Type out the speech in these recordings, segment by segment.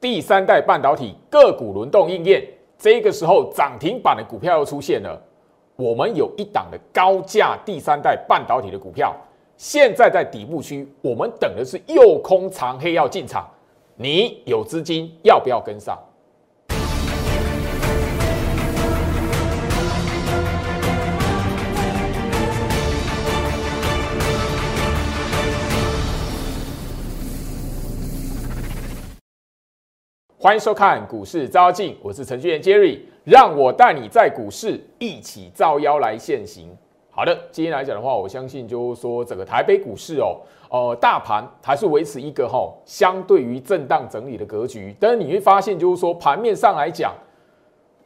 第三代半导体个股轮动应验，这个时候涨停板的股票又出现了。我们有一档的高价第三代半导体的股票，现在在底部区，我们等的是右空长黑要进场，你有资金要不要跟上？欢迎收看股市招妖，我是程序员 Jerry，让我带你在股市一起招妖来现行。好的，今天来讲的话，我相信就是说整个台北股市哦，呃，大盘还是维持一个哈相对于震荡整理的格局，但是你会发现就是说盘面上来讲，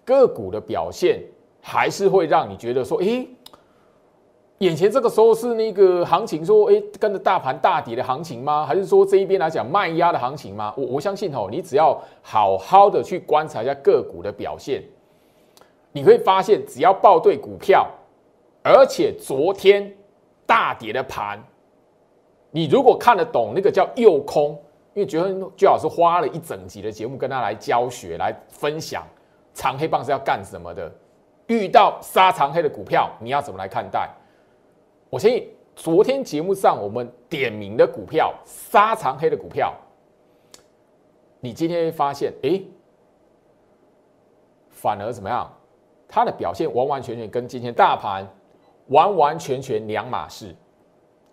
个股的表现还是会让你觉得说，诶。眼前这个时候是那个行情，说哎，跟着大盘大跌的行情吗？还是说这一边来讲卖压的行情吗？我我相信哦，你只要好好的去观察一下个股的表现，你会发现，只要报对股票，而且昨天大跌的盘，你如果看得懂那个叫诱空，因为觉得最好是花了一整集的节目跟他来教学、来分享长黑棒是要干什么的，遇到杀长黑的股票，你要怎么来看待？我相信昨天节目上我们点名的股票，杀长黑的股票，你今天会发现，哎，反而怎么样？它的表现完完全全跟今天大盘完完全全两码事。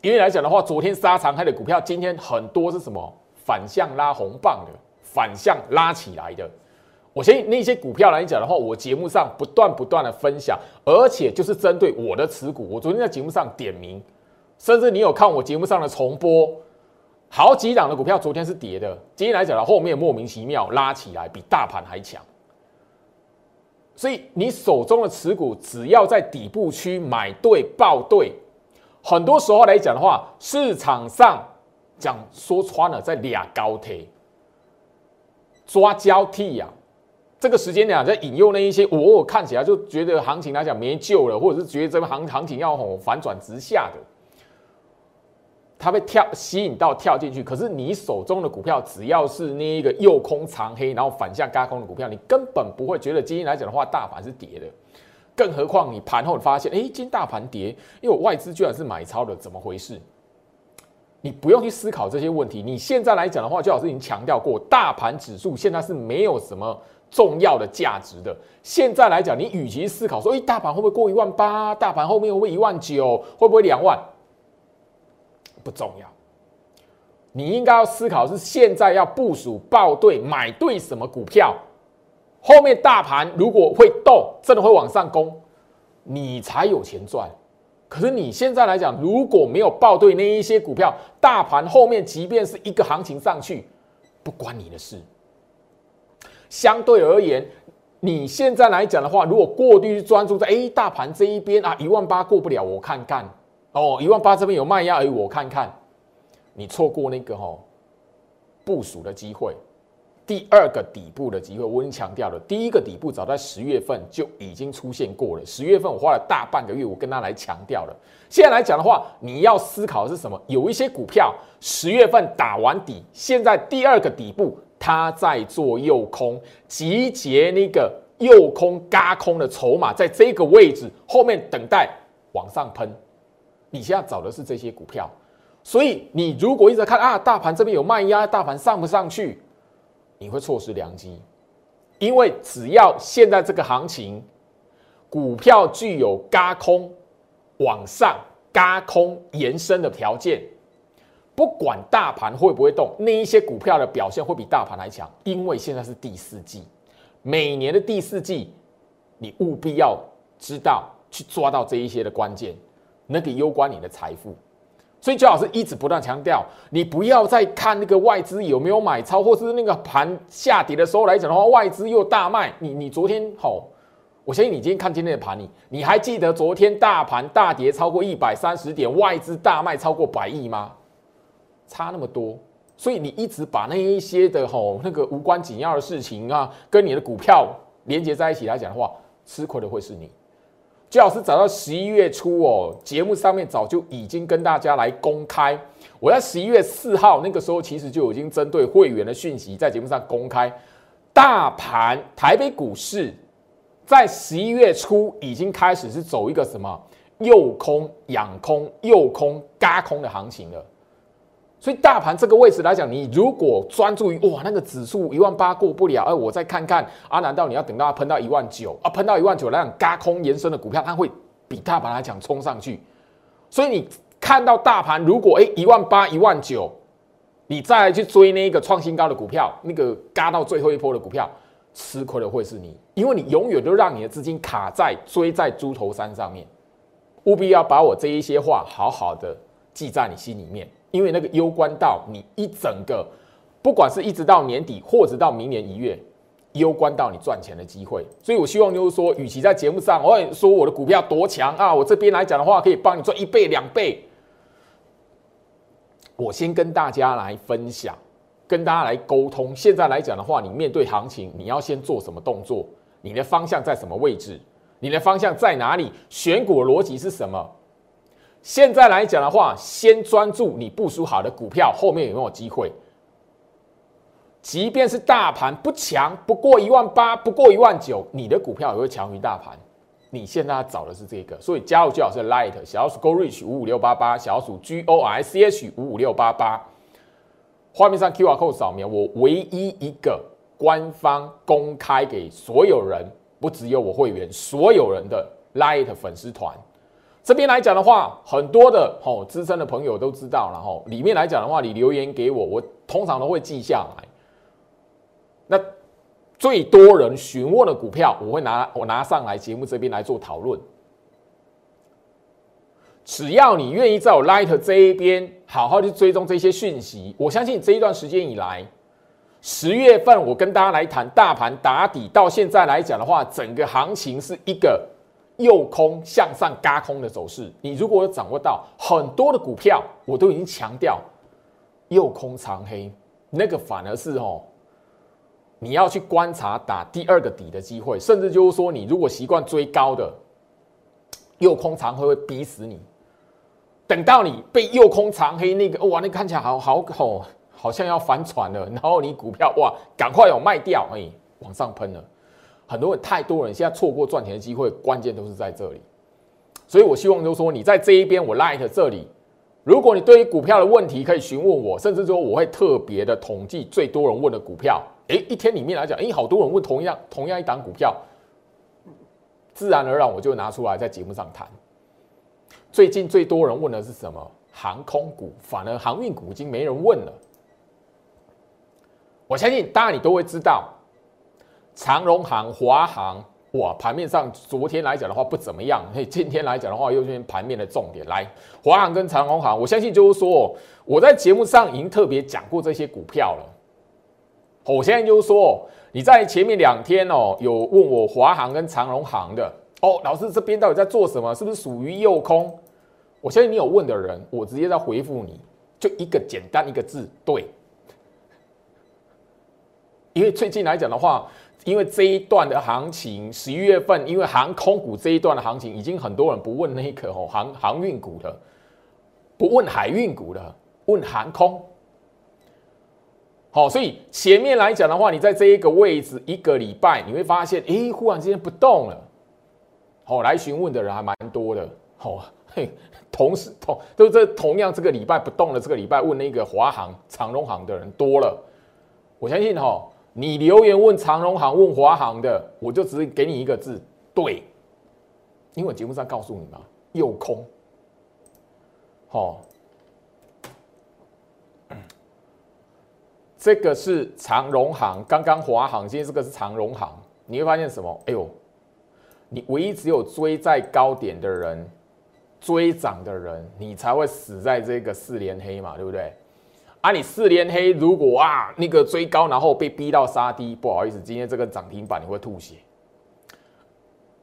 因为来讲的话，昨天杀长黑的股票，今天很多是什么反向拉红棒的，反向拉起来的。我相信那些股票来讲的话，我节目上不断不断的分享，而且就是针对我的持股。我昨天在节目上点名，甚至你有看我节目上的重播，好几档的股票昨天是跌的，今天来讲的后面莫名其妙拉起来，比大盘还强。所以你手中的持股，只要在底部区买对报对，很多时候来讲的话，市场上讲说穿了，在俩高铁抓交替呀。这个时间点在引诱那一些，我看起来就觉得行情来讲没救了，或者是觉得这个行行情要吼反转直下的，他被跳吸引到跳进去。可是你手中的股票，只要是那一个右空长黑，然后反向嘎空的股票，你根本不会觉得今天来讲的话，大盘是跌的。更何况你盘后发现，哎，今天大盘跌，因为外资居然是买超的，怎么回事？你不用去思考这些问题。你现在来讲的话，就老师已经强调过，大盘指数现在是没有什么。重要的价值的，现在来讲，你与其思考说，哎，大盘会不会过一万八？大盘后面会不会一万九？会不会两万？不重要。你应该要思考是现在要部署报对买对什么股票，后面大盘如果会动，真的会往上攻，你才有钱赚。可是你现在来讲，如果没有报对那一些股票，大盘后面即便是一个行情上去，不关你的事。相对而言，你现在来讲的话，如果过度专注在哎大盘这一边啊，一万八过不了，我看看哦，一万八这边有卖压，哎我看看，你错过那个哈部署的机会，第二个底部的机会，我已经强调了，第一个底部早在十月份就已经出现过了，十月份我花了大半个月，我跟他来强调了。现在来讲的话，你要思考的是什么？有一些股票十月份打完底，现在第二个底部。他在做右空，集结那个右空嘎空的筹码，在这个位置后面等待往上喷。你现在找的是这些股票，所以你如果一直看啊，大盘这边有卖压，大盘上不上去，你会错失良机。因为只要现在这个行情，股票具有嘎空往上、嘎空延伸的条件。不管大盘会不会动，那一些股票的表现会比大盘还强，因为现在是第四季，每年的第四季，你务必要知道去抓到这一些的关键，那个攸关你的财富。所以最好是一直不断强调，你不要再看那个外资有没有买超，或是那个盘下跌的时候来讲的话，外资又大卖。你你昨天好，我相信你今天看今天的盘，你你还记得昨天大盘大跌超过一百三十点，外资大卖超过百亿吗？差那么多，所以你一直把那一些的吼那个无关紧要的事情啊，跟你的股票连接在一起来讲的话，吃亏的会是你。最好是找到十一月初哦，节目上面早就已经跟大家来公开。我在十一月四号那个时候，其实就已经针对会员的讯息在节目上公开。大盘台北股市在十一月初已经开始是走一个什么诱空、养空、诱空、嘎空的行情了。所以大盘这个位置来讲，你如果专注于哇那个指数一万八过不了，哎，我再看看啊，难道你要等到它喷到一万九啊？喷到一万九来讲，嘎空延伸的股票，它会比大盘来讲冲上去。所以你看到大盘如果哎一万八、一万九，你再去追那个创新高的股票，那个嘎到最后一波的股票，吃亏的会是你，因为你永远都让你的资金卡在追在猪头山上面。务必要把我这一些话好好的记在你心里面。因为那个攸关到你一整个，不管是一直到年底，或者到明年一月，攸关到你赚钱的机会。所以我希望就是说，与其在节目上我也说我的股票多强啊，我这边来讲的话，可以帮你赚一倍两倍。我先跟大家来分享，跟大家来沟通。现在来讲的话，你面对行情，你要先做什么动作？你的方向在什么位置？你的方向在哪里？选股逻辑是什么？现在来讲的话，先专注你部署好的股票，后面有没有机会？即便是大盘不强，不过一万八，不过一万九，你的股票也会强于大盘。你现在要找的是这个，所以加入最好是 Light 小鼠 Go Reach 五五六八八，小鼠 G O R C H 五五六八八。画面上 Q R code 扫描，我唯一一个官方公开给所有人，不只有我会员，所有人的 Light 粉丝团。这边来讲的话，很多的吼资深的朋友都知道了吼。里面来讲的话，你留言给我，我通常都会记下来。那最多人询问的股票，我会拿我拿上来节目这边来做讨论。只要你愿意在我 Light 这一边好好去追踪这些讯息，我相信这一段时间以来，十月份我跟大家来谈大盘打底，到现在来讲的话，整个行情是一个。右空向上嘎空的走势，你如果有掌握到很多的股票，我都已经强调右空长黑，那个反而是哦，你要去观察打第二个底的机会，甚至就是说，你如果习惯追高的右空长黑会逼死你，等到你被右空长黑那个哇，那看起来好好好，好像要反转了，然后你股票哇，赶快有卖掉，哎，往上喷了。很多人太多人现在错过赚钱的机会，关键都是在这里。所以我希望就是说，你在这一边，我 light 这里，如果你对于股票的问题可以询问我，甚至说我会特别的统计最多人问的股票。诶，一天里面来讲，诶，好多人问同样同样一档股票，自然而然我就拿出来在节目上谈。最近最多人问的是什么？航空股，反而航运股已经没人问了。我相信，当然你都会知道。长荣行、华航，哇，盘面上昨天来讲的话不怎么样，嘿，今天来讲的话又是盘面的重点。来，华航跟长荣行，我相信就是说，我在节目上已经特别讲过这些股票了。我现在就是说，你在前面两天哦，有问我华航跟长荣行的哦，老师这边到底在做什么？是不是属于右空？我相信你有问的人，我直接在回复你，就一个简单一个字，对。因为最近来讲的话。因为这一段的行情，十一月份，因为航空股这一段的行情，已经很多人不问那个哦航航运股的，不问海运股的，问航空。好，所以前面来讲的话，你在这一个位置一个礼拜，你会发现，哎，忽然之间不动了。好，来询问的人还蛮多的。好，嘿，同时同都这同样这个礼拜不动了，这个礼拜问那个华航、长荣航的人多了。我相信哈。你留言问长荣行、问华航的，我就只给你一个字，对，因为我节目上告诉你嘛，右空，好，这个是长荣行，刚刚华航，今天这个是长荣行，你会发现什么？哎呦，你唯一只有追在高点的人，追涨的人，你才会死在这个四连黑嘛，对不对？啊，你四连黑，如果啊那个追高，然后被逼到杀低，不好意思，今天这个涨停板你会吐血。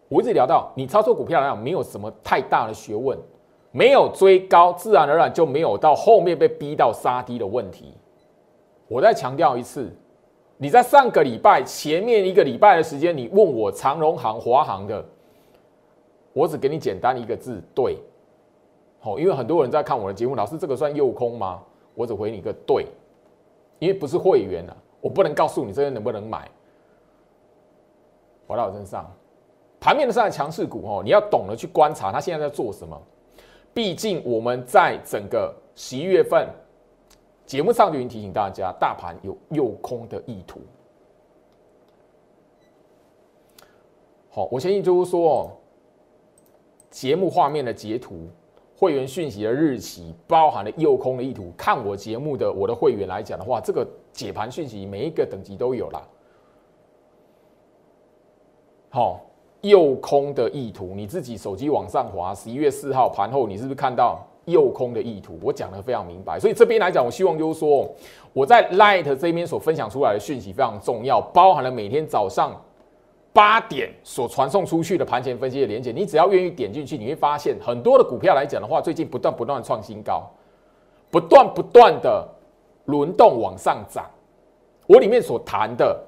我一直聊到，你操作股票来讲，没有什么太大的学问，没有追高，自然而然就没有到后面被逼到杀低的问题。我再强调一次，你在上个礼拜前面一个礼拜的时间，你问我长荣行、华航的，我只给你简单一个字，对。好，因为很多人在看我的节目，老师这个算诱空吗？我只回你一个对，因为不是会员啊，我不能告诉你这些能不能买。回到我身上，盘面的上的强势股哦，你要懂得去观察它现在在做什么。毕竟我们在整个十一月份节目上就已经提醒大家，大盘有诱空的意图。好，我相信就是说，节目画面的截图。会员讯息的日期包含了诱空的意图。看我节目的我的会员来讲的话，这个解盘讯息每一个等级都有啦。好，诱空的意图，你自己手机往上滑，十一月四号盘后，你是不是看到诱空的意图？我讲的非常明白。所以这边来讲，我希望就是说，我在 Light 这边所分享出来的讯息非常重要，包含了每天早上。八点所传送出去的盘前分析的连接，你只要愿意点进去，你会发现很多的股票来讲的话，最近不断不断创新高，不断不断的轮动往上涨。我里面所谈的，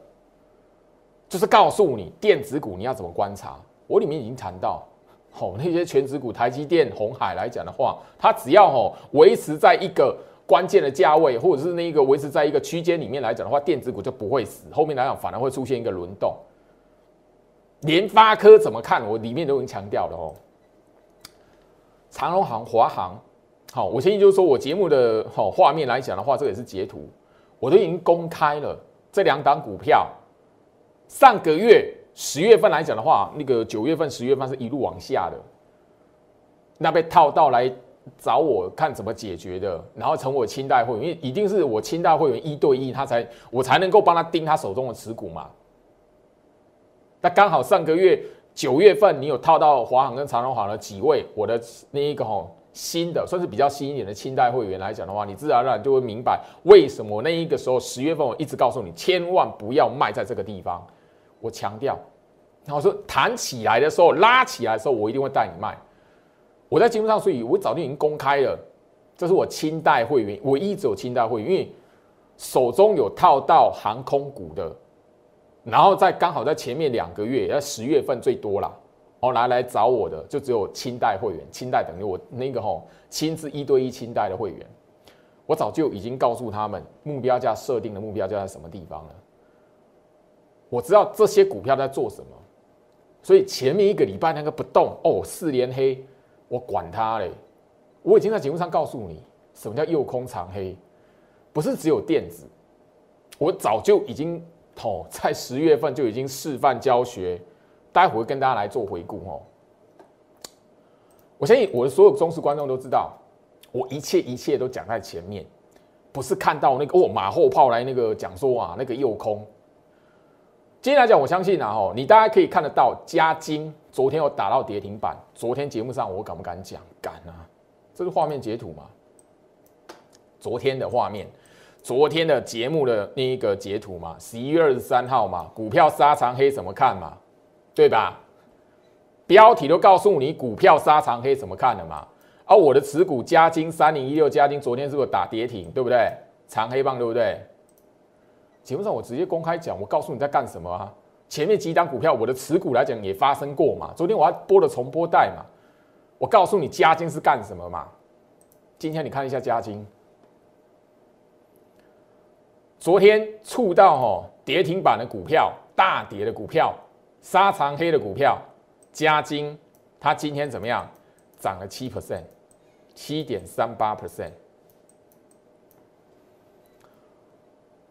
就是告诉你电子股你要怎么观察。我里面已经谈到，吼那些全职股，台积电、红海来讲的话，它只要吼维持在一个关键的价位，或者是那一个维持在一个区间里面来讲的话，电子股就不会死。后面来讲反而会出现一个轮动。联发科怎么看？我里面都已经强调了哦。长隆行、华航，好，我相信就是说我节目的好画面来讲的话，这也是截图，我都已经公开了这两档股票。上个月十月份来讲的话，那个九月份、十月份是一路往下的，那被套到来找我看怎么解决的，然后成我清代会员，因为一定是我清代会员一对一，他才我才能够帮他盯他手中的持股嘛。那刚好上个月九月份，你有套到华航跟长荣航的几位，我的那一个吼新的，算是比较新一点的清代会员来讲的话，你自然而然就会明白为什么那一个时候十月份我一直告诉你，千万不要卖在这个地方。我强调，然后说弹起来的时候，拉起来的时候，我一定会带你卖。我在节目上，所以我早就已经公开了，这是我清代会员，我一直有清代会员，因为手中有套到航空股的。然后在刚好在前面两个月，在十月份最多啦，哦，来来找我的就只有清代会员，清代等于我那个吼亲自一对一清代的会员，我早就已经告诉他们目标价设定的目标价在什么地方了。我知道这些股票在做什么，所以前面一个礼拜那个不动哦，四连黑，我管他嘞，我已经在节目上告诉你什么叫右空长黑，不是只有电子，我早就已经。哦，在十月份就已经示范教学，待会会跟大家来做回顾哦。我相信我的所有忠实观众都知道，我一切一切都讲在前面，不是看到那个哦马后炮来那个讲说啊那个诱空。今天来讲，我相信啊哦，你大家可以看得到，加金昨天有打到跌停板，昨天节目上我敢不敢讲？敢啊！这是画面截图嘛？昨天的画面。昨天的节目的那一个截图嘛，十一月二十三号嘛，股票杀长黑怎么看嘛，对吧？标题都告诉你股票杀长黑怎么看的嘛。而我的持股加金三零一六加金昨天是不是打跌停，对不对？长黑棒对不对？节目上我直接公开讲，我告诉你在干什么啊？前面几档股票我的持股来讲也发生过嘛。昨天我还播了重播带嘛，我告诉你加金是干什么嘛。今天你看一下加金。昨天触到哈跌停板的股票，大跌的股票，沙长黑的股票，加金，它今天怎么样？涨了七 percent，七点三八 percent。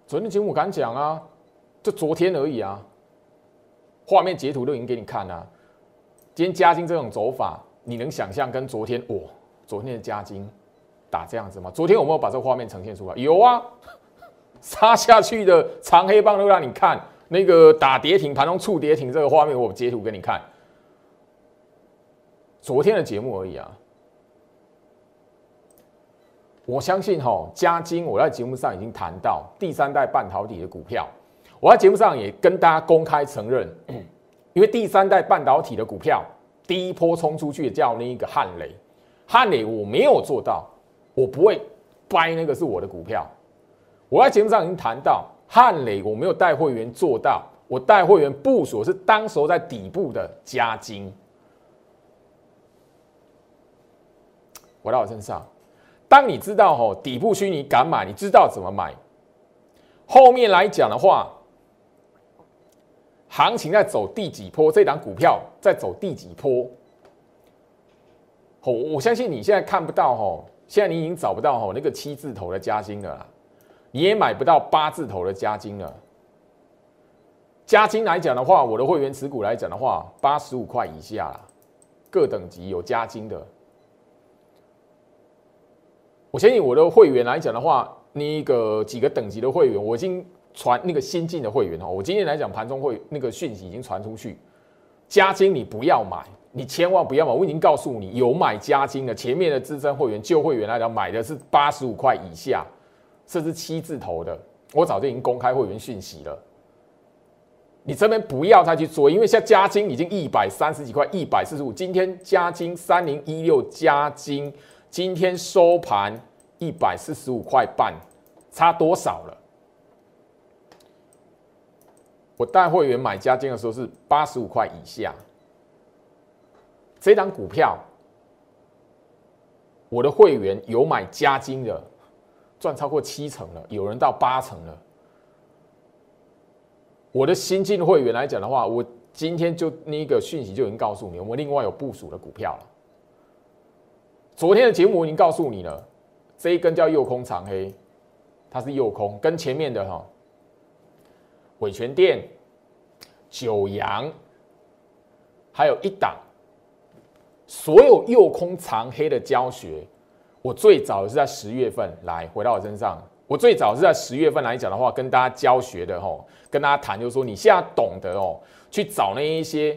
昨天节目敢讲啊，就昨天而已啊，画面截图都已经给你看了。今天加金这种走法，你能想象跟昨天哦，昨天的加金打这样子吗？昨天有没有把这个画面呈现出来？有啊。杀下去的长黑棒都让你看，那个打跌停盘中触跌停这个画面，我截图给你看。昨天的节目而已啊，我相信哈，嘉金我在节目上已经谈到第三代半导体的股票，我在节目上也跟大家公开承认，因为第三代半导体的股票第一波冲出去叫那一个汉雷，汉雷我没有做到，我不会掰那个是我的股票。我在节目上已经谈到汉磊，我没有带会员做到，我带会员部署是当时候在底部的加金。回到我身上。当你知道吼底部区你敢买，你知道怎么买，后面来讲的话，行情在走第几波，这档股票在走第几波。我我相信你现在看不到吼，现在你已经找不到吼那个七字头的加金了，你也买不到八字头的加金了。加金来讲的话，我的会员持股来讲的话，八十五块以下啦，各等级有加金的。我相信我的会员来讲的话，那个几个等级的会员，我已经传那个新进的会员哦。我今天来讲盘中会那个讯息已经传出去，加金你不要买，你千万不要买。我已经告诉你，有买加金的前面的资深会员、旧会员来讲，买的是八十五块以下，甚至七字头的，我早就已经公开会员讯息了。你这边不要再去做，因为现在加金已经一百三十几块，一百四十五。今天加金三零一六加金，今天收盘一百四十五块半，差多少了？我带会员买加金的时候是八十五块以下，这档股票，我的会员有买加金的，赚超过七成了，有人到八成了。我的新进会员来讲的话，我今天就那个讯息就已经告诉你，我们另外有部署的股票了。昨天的节目我已经告诉你了，这一根叫右空长黑，它是右空，跟前面的哈伟全电、九阳，还有一档，所有右空长黑的教学，我最早是在十月份来回到我身上。我最早是在十月份来讲的话，跟大家教学的吼，跟大家谈，就是说你现在懂得哦，去找那一些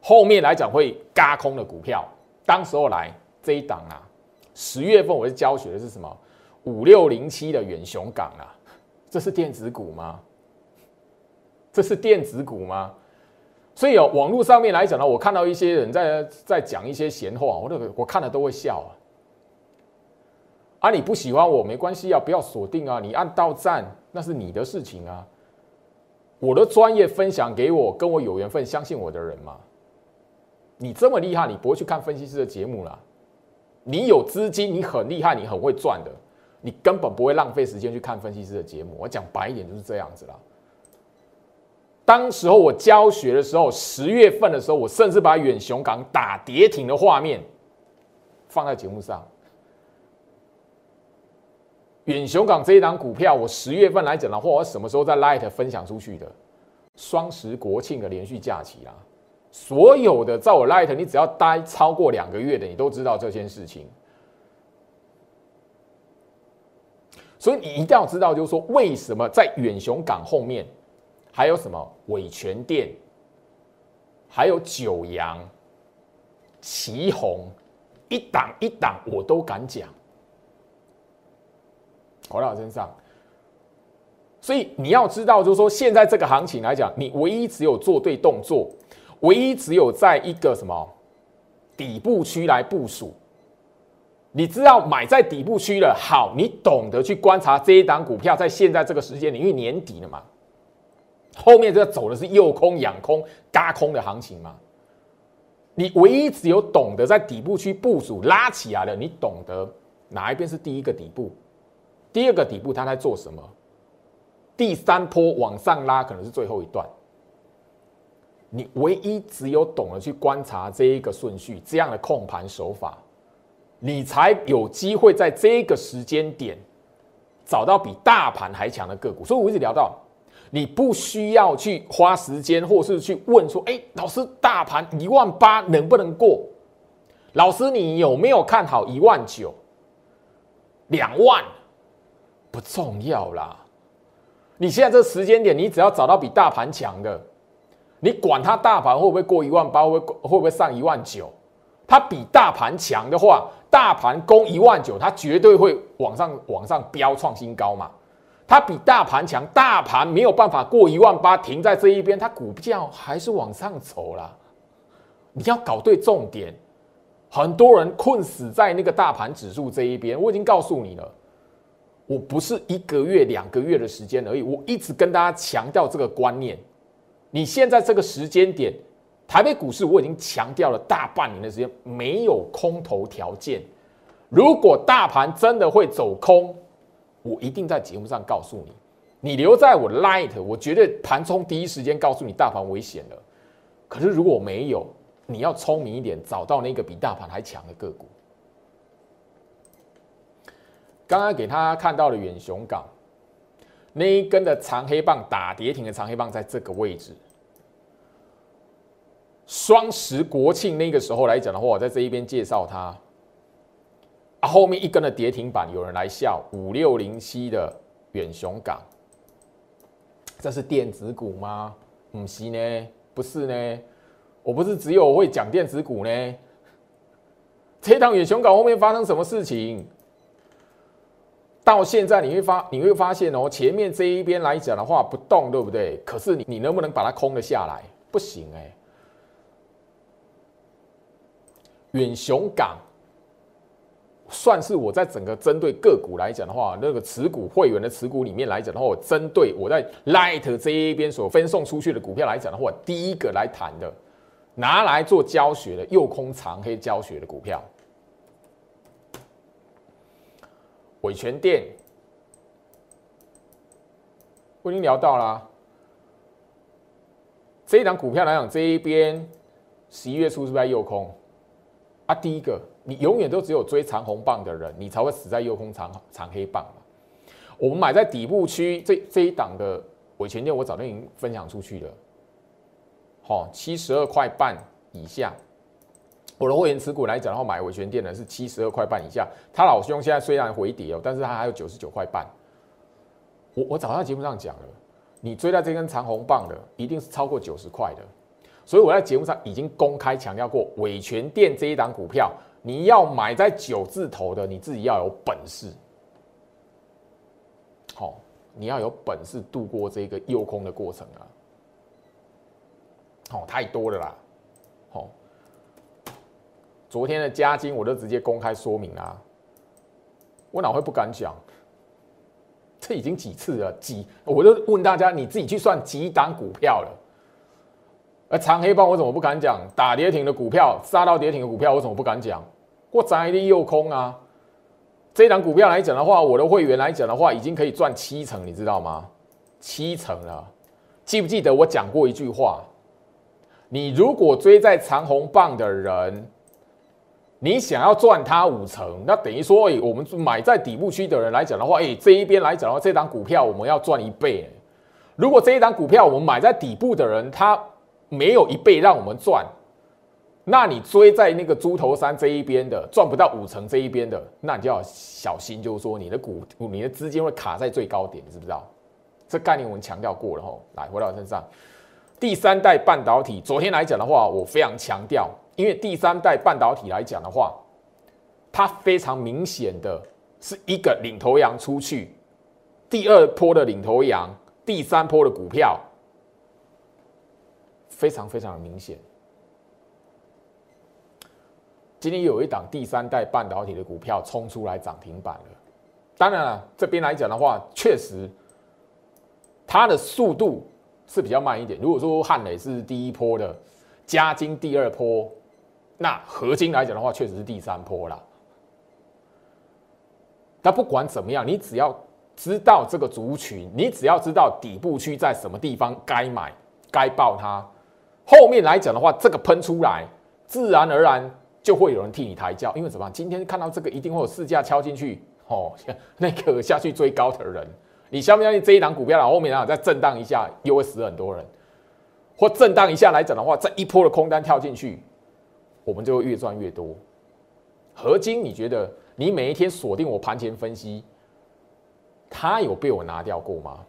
后面来讲会嘎空的股票。当时候来这一档啊，十月份我是教学的是什么？五六零七的远雄港啊，这是电子股吗？这是电子股吗？所以哦，网络上面来讲呢，我看到一些人在在讲一些闲话，我都我看了都会笑啊。啊，你不喜欢我没关系啊，不要锁定啊，你按到赞那是你的事情啊。我的专业分享给我跟我有缘分相信我的人嘛。你这么厉害，你不会去看分析师的节目啦。你有资金，你很厉害，你很会赚的，你根本不会浪费时间去看分析师的节目。我讲白一点就是这样子啦。当时候我教学的时候，十月份的时候，我甚至把远雄港打跌停的画面放在节目上。远雄港这一档股票，我十月份来讲的话，我什么时候在 Light 分享出去的？双十国庆的连续假期啦，所有的在我 Light，你只要待超过两个月的，你都知道这件事情。所以你一定要知道，就是说为什么在远雄港后面还有什么伟全店，还有九阳、旗宏，一档一档我都敢讲。回到我身上，所以你要知道，就是说，现在这个行情来讲，你唯一只有做对动作，唯一只有在一个什么底部区来部署。你知道买在底部区了，好，你懂得去观察这一档股票，在现在这个时间里，因为年底了嘛，后面这走的是诱空、养空、嘎空的行情嘛。你唯一只有懂得在底部区部署拉起来了，你懂得哪一边是第一个底部。第二个底部它在做什么？第三波往上拉可能是最后一段。你唯一只有懂得去观察这一个顺序，这样的控盘手法，你才有机会在这个时间点找到比大盘还强的个股。所以我一直聊到，你不需要去花时间，或是去问说：“哎，老师，大盘一万八能不能过？”老师，你有没有看好一万九、两万？不重要啦，你现在这时间点，你只要找到比大盘强的，你管它大盘会不会过一万八，会会不会上一万九？它比大盘强的话，大盘攻一万九，它绝对会往上往上飙创新高嘛。它比大盘强，大盘没有办法过一万八，停在这一边，它股票还是往上走啦。你要搞对重点，很多人困死在那个大盘指数这一边，我已经告诉你了。我不是一个月、两个月的时间而已，我一直跟大家强调这个观念。你现在这个时间点，台北股市我已经强调了大半年的时间，没有空头条件，如果大盘真的会走空，我一定在节目上告诉你。你留在我的 light，我绝对盘中第一时间告诉你大盘危险了。可是如果没有，你要聪明一点，找到那个比大盘还强的个股。刚刚给他看到的远雄港那一根的长黑棒打跌停的长黑棒，在这个位置。双十国庆那个时候来讲的话，我在这一边介绍它。啊，后面一根的跌停板，有人来笑五六零七的远雄港。这是电子股吗？不是呢，不是呢，我不是只有会讲电子股呢。这趟远雄港后面发生什么事情？到现在你会发你会发现哦，前面这一边来讲的话不动，对不对？可是你你能不能把它空了下来？不行哎。远雄港。算是我在整个针对个股来讲的话，那个持股会员的持股里面来讲的话，我针对我在 Light 这一边所分送出去的股票来讲的话，第一个来谈的，拿来做教学的右空长黑教学的股票，伟权店，我已经聊到了，这一档股票来讲，这一边十一月初是不是在右空？啊，第一个。你永远都只有追长红棒的人，你才会死在右空长长黑棒。我们买在底部区这这一档的尾权店，我早就已经分享出去了。好，七十二块半以下，我的会员持股来讲的话，买尾权店的是七十二块半以下。他老兄现在虽然回跌哦，但是他还有九十九块半。我我早在节目上讲了，你追到这根长红棒的，一定是超过九十块的。所以我在节目上已经公开强调过，尾权店这一档股票。你要买在九字头的，你自己要有本事。好，你要有本事度过这个诱空的过程啊！好，太多了啦。昨天的加金我都直接公开说明啦。我哪会不敢讲？这已经几次了，几我就问大家，你自己去算几档股票了？而长黑棒我怎么不敢讲？打跌停的股票，杀到跌停的股票，我怎么不敢讲？我涨一定又空啊！这档股票来讲的话，我的会员来讲的话，已经可以赚七成，你知道吗？七成了。记不记得我讲过一句话？你如果追在长红棒的人，你想要赚它五成，那等于说，哎，我们买在底部区的人来讲的话，哎，这一边来讲的话，这档股票我们要赚一倍。如果这一档股票我们买在底部的人，他没有一倍让我们赚。那你追在那个猪头山这一边的赚不到五成这一边的，那你就要小心，就是说你的股、你的资金会卡在最高点，知不知道？这概念我们强调过了吼。来，回到我身上，第三代半导体，昨天来讲的话，我非常强调，因为第三代半导体来讲的话，它非常明显的是一个领头羊出去，第二波的领头羊，第三波的股票，非常非常的明显。今天有一档第三代半导体的股票冲出来涨停板了。当然了，这边来讲的话，确实它的速度是比较慢一点。如果说汉磊是第一波的，嘉金第二波，那合金来讲的话，确实是第三波啦。但不管怎么样，你只要知道这个族群，你只要知道底部区在什么地方该买、该爆它，后面来讲的话，这个喷出来，自然而然。就会有人替你抬轿，因为怎么？今天看到这个，一定会有市价敲进去哦。那个下去追高的人，你相不相信这一档股票然后面啊再震荡一下，又会死很多人？或震荡一下来讲的话，这一波的空单跳进去，我们就会越赚越多。合金，你觉得你每一天锁定我盘前分析，它有被我拿掉过吗？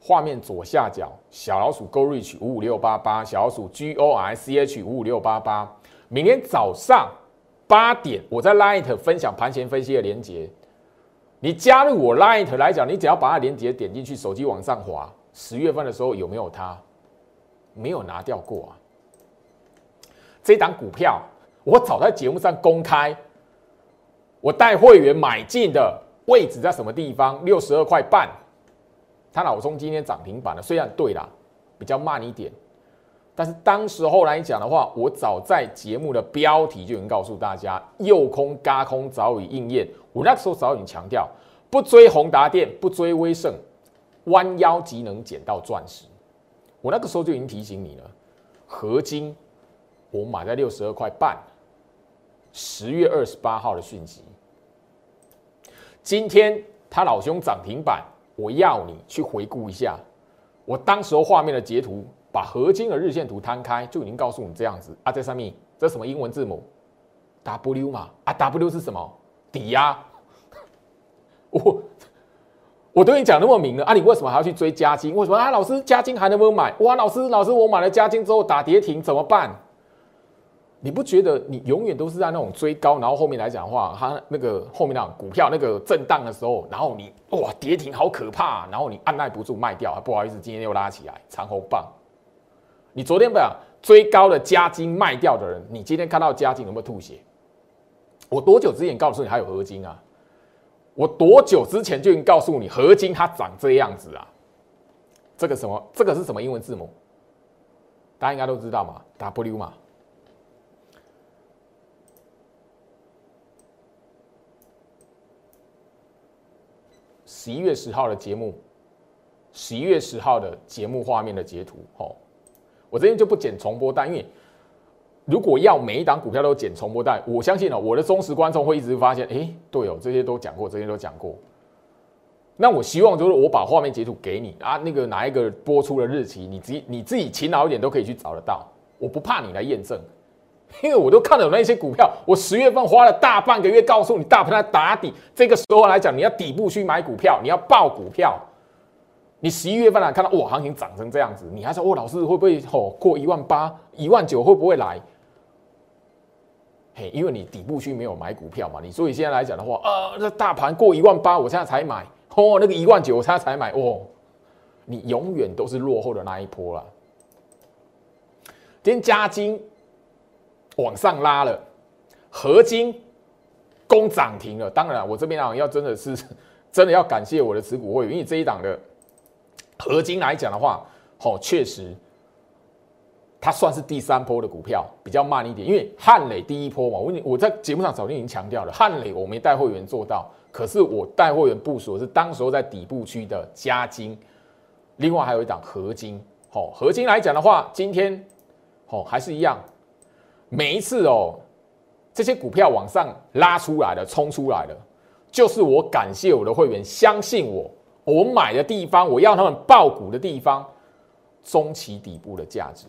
画面左下角小老鼠 Go Reach 五五六八八，小老鼠 G O R C H 五五六八八。明天早上八点，我在 Light 分享盘前分析的连接。你加入我 Light 来讲，你只要把它连接点进去，手机往上滑。十月份的时候有没有它？没有拿掉过啊。这档股票我早在节目上公开，我带会员买进的位置在什么地方？六十二块半。他老中今天涨停板了，虽然对啦，比较慢一点，但是当时候来讲的话，我早在节目的标题就已经告诉大家，右空、嘎空早已应验。我那时候早已经强调，不追宏达电，不追威盛，弯腰即能捡到钻石。我那个时候就已经提醒你了，合金我买在六十二块半，十月二十八号的讯息。今天他老兄涨停板，我要你去回顾一下，我当时候画面的截图。把合金的日线图摊开，就已经告诉你这样子啊，在上面这什么英文字母 W 嘛？啊，W 是什么？抵押。我我都已经讲那么明了啊，你为什么还要去追加金？为什么啊？老师，加金还能不能买？哇，老师，老师，我买了加金之后打跌停怎么办？你不觉得你永远都是在那种追高，然后后面来讲的话，它那个后面那股票那个震荡的时候，然后你哇跌停好可怕，然后你按耐不住卖掉，不好意思，今天又拉起来长红棒。你昨天不讲追高的加金卖掉的人，你今天看到加金有没有吐血？我多久之前告诉你还有合金啊？我多久之前就已经告诉你合金它长这样子啊？这个什么？这个是什么英文字母？大家应该都知道嘛，W 嘛。十一月十号的节目，十一月十号的节目画面的截图，吼。我这边就不剪重播带，因为如果要每一档股票都剪重播带，我相信哦，我的忠实观众会一直发现，哎，对哦，这些都讲过，这些都讲过。那我希望就是我把画面截图给你啊，那个哪一个播出的日期，你自你自己勤劳一点都可以去找得到。我不怕你来验证，因为我都看了那些股票，我十月份花了大半个月告诉你大盘在打底，这个时候来讲，你要底部去买股票，你要报股票。你十一月份来看到哇，行情涨成这样子，你还说哦，老师会不会哦过一万八、一万九会不会来？嘿，因为你底部区没有买股票嘛，你所以现在来讲的话，呃，那大盘过一万八，我现在才买哦，那个一万九我现在才买哦，你永远都是落后的那一波了。今天加金往上拉了，合金攻涨停了。当然，我这边啊要真的是 真的要感谢我的持股会员，因为这一档的。合金来讲的话，哦，确实，它算是第三波的股票，比较慢一点。因为汉磊第一波嘛，我我在节目上早就已经强调了，汉磊我没带会员做到，可是我带会员部署的是当时候在底部区的加金，另外还有一档合金。哦，合金来讲的话，今天哦还是一样，每一次哦这些股票往上拉出来的、冲出来的，就是我感谢我的会员相信我。我买的地方，我要他们爆股的地方，中期底部的价值。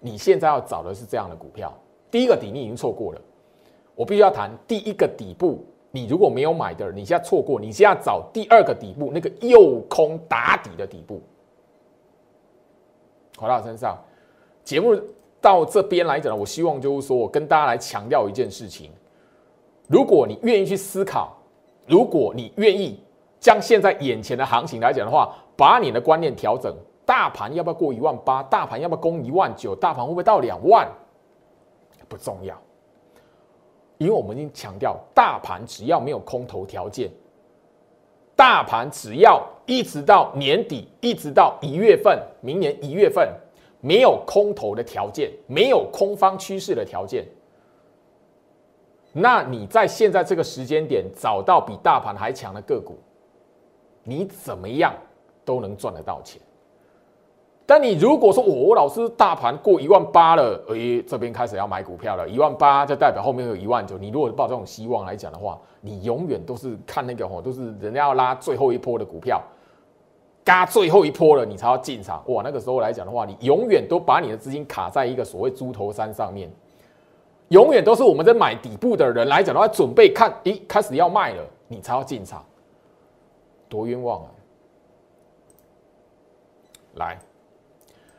你现在要找的是这样的股票，第一个底你已经错过了。我必须要谈第一个底部，你如果没有买的，你现在错过，你现在找第二个底部，那个右空打底的底部。回到身上，节目到这边来讲，我希望就是说我跟大家来强调一件事情：如果你愿意去思考，如果你愿意。将现在眼前的行情来讲的话，把你的观念调整，大盘要不要过一万八？大盘要不要攻一万九？大盘会不会到两万？不重要，因为我们已经强调，大盘只要没有空头条件，大盘只要一直到年底，一直到一月份，明年一月份没有空头的条件，没有空方趋势的条件，那你在现在这个时间点找到比大盘还强的个股。你怎么样都能赚得到钱，但你如果说我老师大盘过一万八了，哎，这边开始要买股票了，一万八就代表后面有一万九。你如果抱这种希望来讲的话，你永远都是看那个吼，都是人家要拉最后一波的股票，嘎最后一波了，你才要进场。哇，那个时候来讲的话，你永远都把你的资金卡在一个所谓猪头山上面，永远都是我们在买底部的人来讲的话，准备看，咦，开始要卖了，你才要进场。多冤枉啊！来，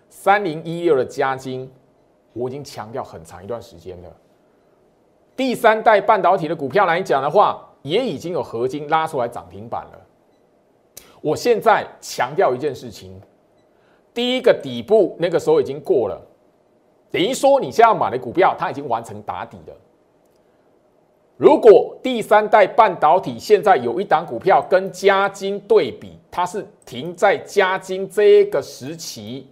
三零一六的加金，我已经强调很长一段时间了。第三代半导体的股票来讲的话，也已经有合金拉出来涨停板了。我现在强调一件事情：第一个底部那个时候已经过了，等于说你现在买的股票，它已经完成打底了。如果第三代半导体现在有一档股票跟加金对比，它是停在加金这个时期，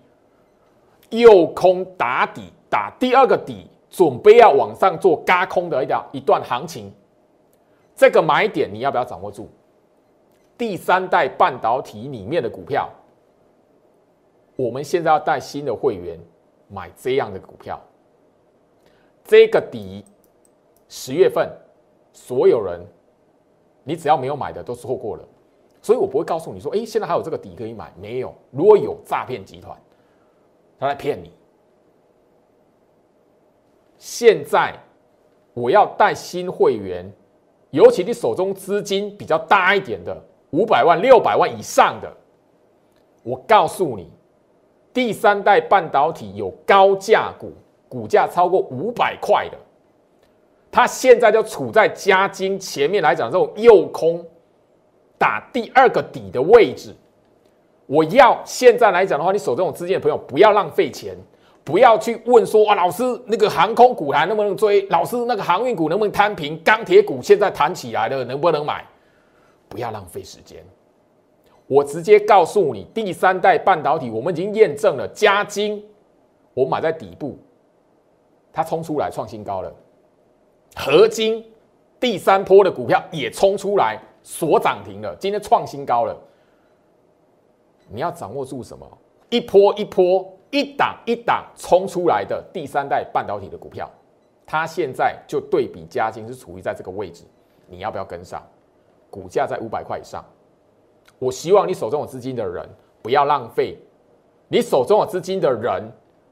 右空打底，打第二个底，准备要往上做嘎空的一条一段行情，这个买点你要不要掌握住？第三代半导体里面的股票，我们现在要带新的会员买这样的股票，这个底十月份所有人，你只要没有买的都错过了，所以我不会告诉你说，哎，现在还有这个底可以买，没有，如果有诈骗集团。他来骗你。现在我要带新会员，尤其你手中资金比较大一点的，五百万、六百万以上的，我告诉你，第三代半导体有高价股，股价超过五百块的，它现在就处在加金前面来讲，这种右空打第二个底的位置。我要现在来讲的话，你手中有资金的朋友，不要浪费钱，不要去问说啊，老师那个航空股还能不能追？老师那个航运股能不能摊平？钢铁股现在弹起来了，能不能买？不要浪费时间，我直接告诉你，第三代半导体我们已经验证了，加金我买在底部，它冲出来创新高了，合金第三波的股票也冲出来锁涨停了，今天创新高了。你要掌握住什么？一波一波、一档一档冲出来的第三代半导体的股票，它现在就对比嘉金是处于在这个位置，你要不要跟上？股价在五百块以上，我希望你手中有资金的人不要浪费。你手中有资金的人，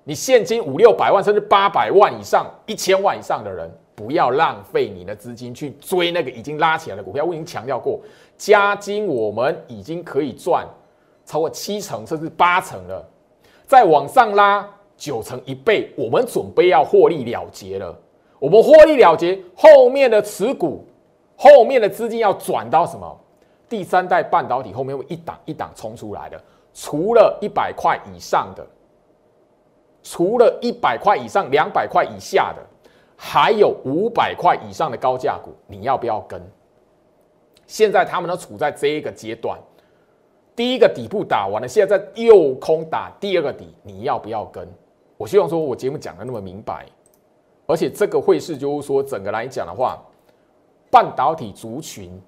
你现金五六百万甚至八百万以上、一千万以上的人，不要浪费你的资金去追那个已经拉起来的股票。我已经强调过，加金我们已经可以赚。超过七成甚至八成了，再往上拉九成一倍，我们准备要获利了结了。我们获利了结，后面的持股，后面的资金要转到什么？第三代半导体后面会一档一档冲出来的，除了一百块以上的，除了一百块以上、两百块以下的，还有五百块以上的高价股，你要不要跟？现在他们都处在这一个阶段。第一个底部打完了，现在在右空打第二个底，你要不要跟？我希望说我节目讲的那么明白，而且这个会是就是说整个来讲的话，半导体族群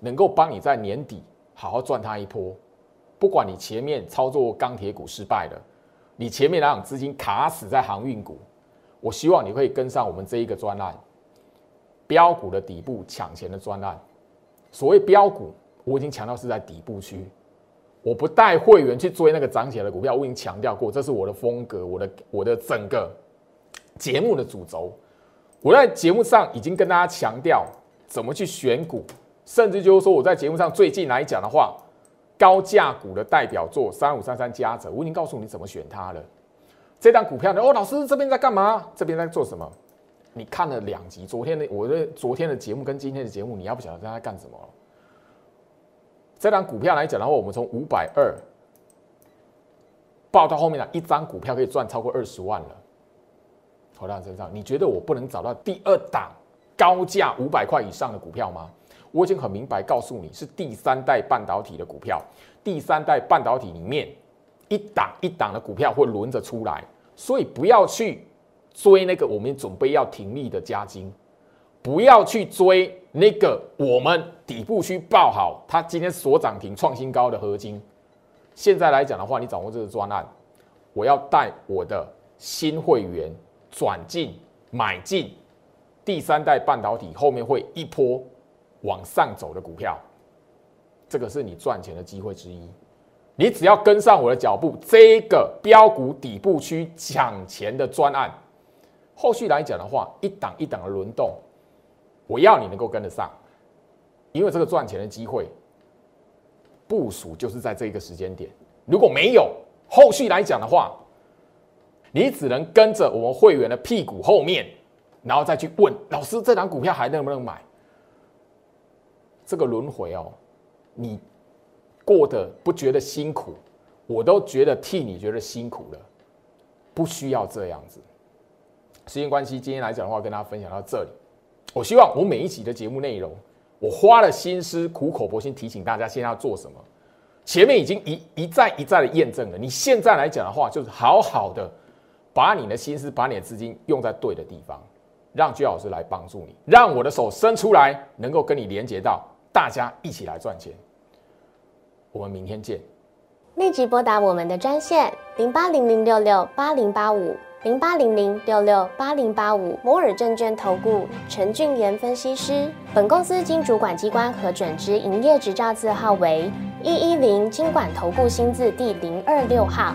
能够帮你在年底好好赚它一波。不管你前面操作钢铁股失败了，你前面那种资金卡死在航运股，我希望你会跟上我们这一个专案，标股的底部抢钱的专案。所谓标股。我已经强调是在底部区，我不带会员去追那个涨起来的股票。我已经强调过，这是我的风格，我的我的整个节目的主轴。我在节目上已经跟大家强调怎么去选股，甚至就是说我在节目上最近来讲的话，高价股的代表作三五三三加者，我已经告诉你怎么选它了。这张股票呢？哦，老师这边在干嘛？这边在做什么？你看了两集，昨天的我的昨天的节目跟今天的节目，你要不晓得在干什么？这张股票来讲的话，我们从五百二报到后面呢，一张股票可以赚超过二十万了。投到身上，你觉得我不能找到第二档高价五百块以上的股票吗？我已经很明白告诉你是第三代半导体的股票，第三代半导体里面一档一档的股票会轮着出来，所以不要去追那个我们准备要停利的加金。不要去追那个我们底部区爆好，它今天所涨停创新高的合金。现在来讲的话，你掌握这个专案，我要带我的新会员转进买进第三代半导体后面会一波往上走的股票，这个是你赚钱的机会之一。你只要跟上我的脚步，这个标股底部区抢钱的专案，后续来讲的话，一档一档的轮动。我要你能够跟得上，因为这个赚钱的机会部署就是在这个时间点。如果没有后续来讲的话，你只能跟着我们会员的屁股后面，然后再去问老师这档股票还能不能买？这个轮回哦，你过得不觉得辛苦，我都觉得替你觉得辛苦了，不需要这样子。时间关系，今天来讲的话，跟大家分享到这里。我希望我每一集的节目内容，我花了心思苦口婆心提醒大家，现在要做什么。前面已经一一再一再的验证了。你现在来讲的话，就是好好的把你的心思、把你的资金用在对的地方，让居老师来帮助你，让我的手伸出来，能够跟你连接到，大家一起来赚钱。我们明天见。立即拨打我们的专线零八零零六六八零八五零八零零六六八零八五摩尔证券投顾陈俊言分析师。本公司经主管机关核准之营业执照字号为一一零金管投顾新字第零二六号。